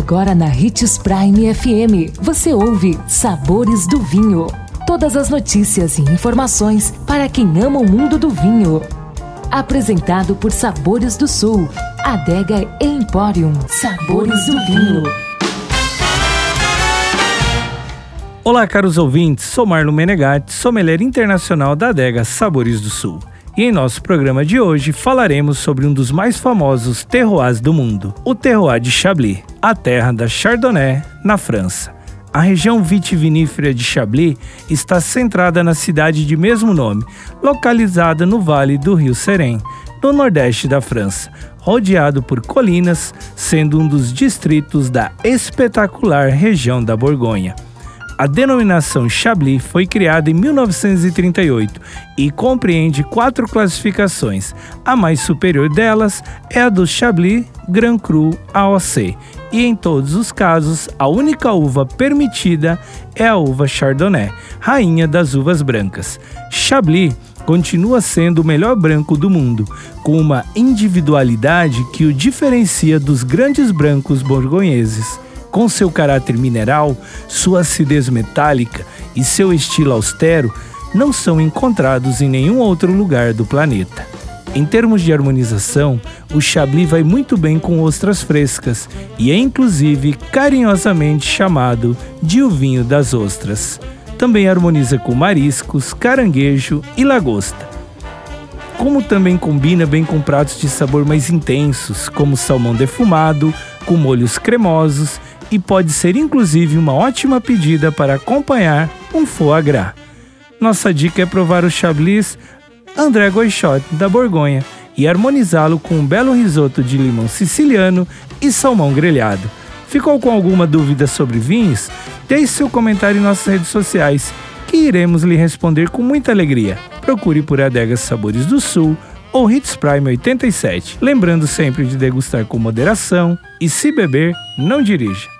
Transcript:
Agora na Ritz Prime FM, você ouve Sabores do Vinho. Todas as notícias e informações para quem ama o mundo do vinho. Apresentado por Sabores do Sul, Adega Emporium. Sabores do Vinho. Olá, caros ouvintes. Sou Marlon Menegatti, sommelier internacional da Adega Sabores do Sul. E em nosso programa de hoje falaremos sobre um dos mais famosos terroirs do mundo, o terroir de Chablis, a terra da Chardonnay, na França. A região vitivinífera de Chablis está centrada na cidade de mesmo nome, localizada no vale do rio Seren, no nordeste da França, rodeado por colinas, sendo um dos distritos da espetacular região da Borgonha. A denominação Chablis foi criada em 1938 e compreende quatro classificações. A mais superior delas é a do Chablis Grand Cru AOC, e em todos os casos, a única uva permitida é a uva Chardonnay, rainha das uvas brancas. Chablis continua sendo o melhor branco do mundo, com uma individualidade que o diferencia dos grandes brancos borgonheses. Com seu caráter mineral, sua acidez metálica e seu estilo austero, não são encontrados em nenhum outro lugar do planeta. Em termos de harmonização, o Chablis vai muito bem com ostras frescas e é inclusive carinhosamente chamado de o vinho das ostras. Também harmoniza com mariscos, caranguejo e lagosta. Como também combina bem com pratos de sabor mais intensos, como salmão defumado, com molhos cremosos e pode ser inclusive uma ótima pedida para acompanhar um foie gras. Nossa dica é provar o Chablis André Goichot da Borgonha e harmonizá-lo com um belo risoto de limão siciliano e salmão grelhado. Ficou com alguma dúvida sobre vinhos? Deixe seu comentário em nossas redes sociais, que iremos lhe responder com muita alegria. Procure por Adegas Sabores do Sul ou Hits Prime 87. Lembrando sempre de degustar com moderação e, se beber, não dirija.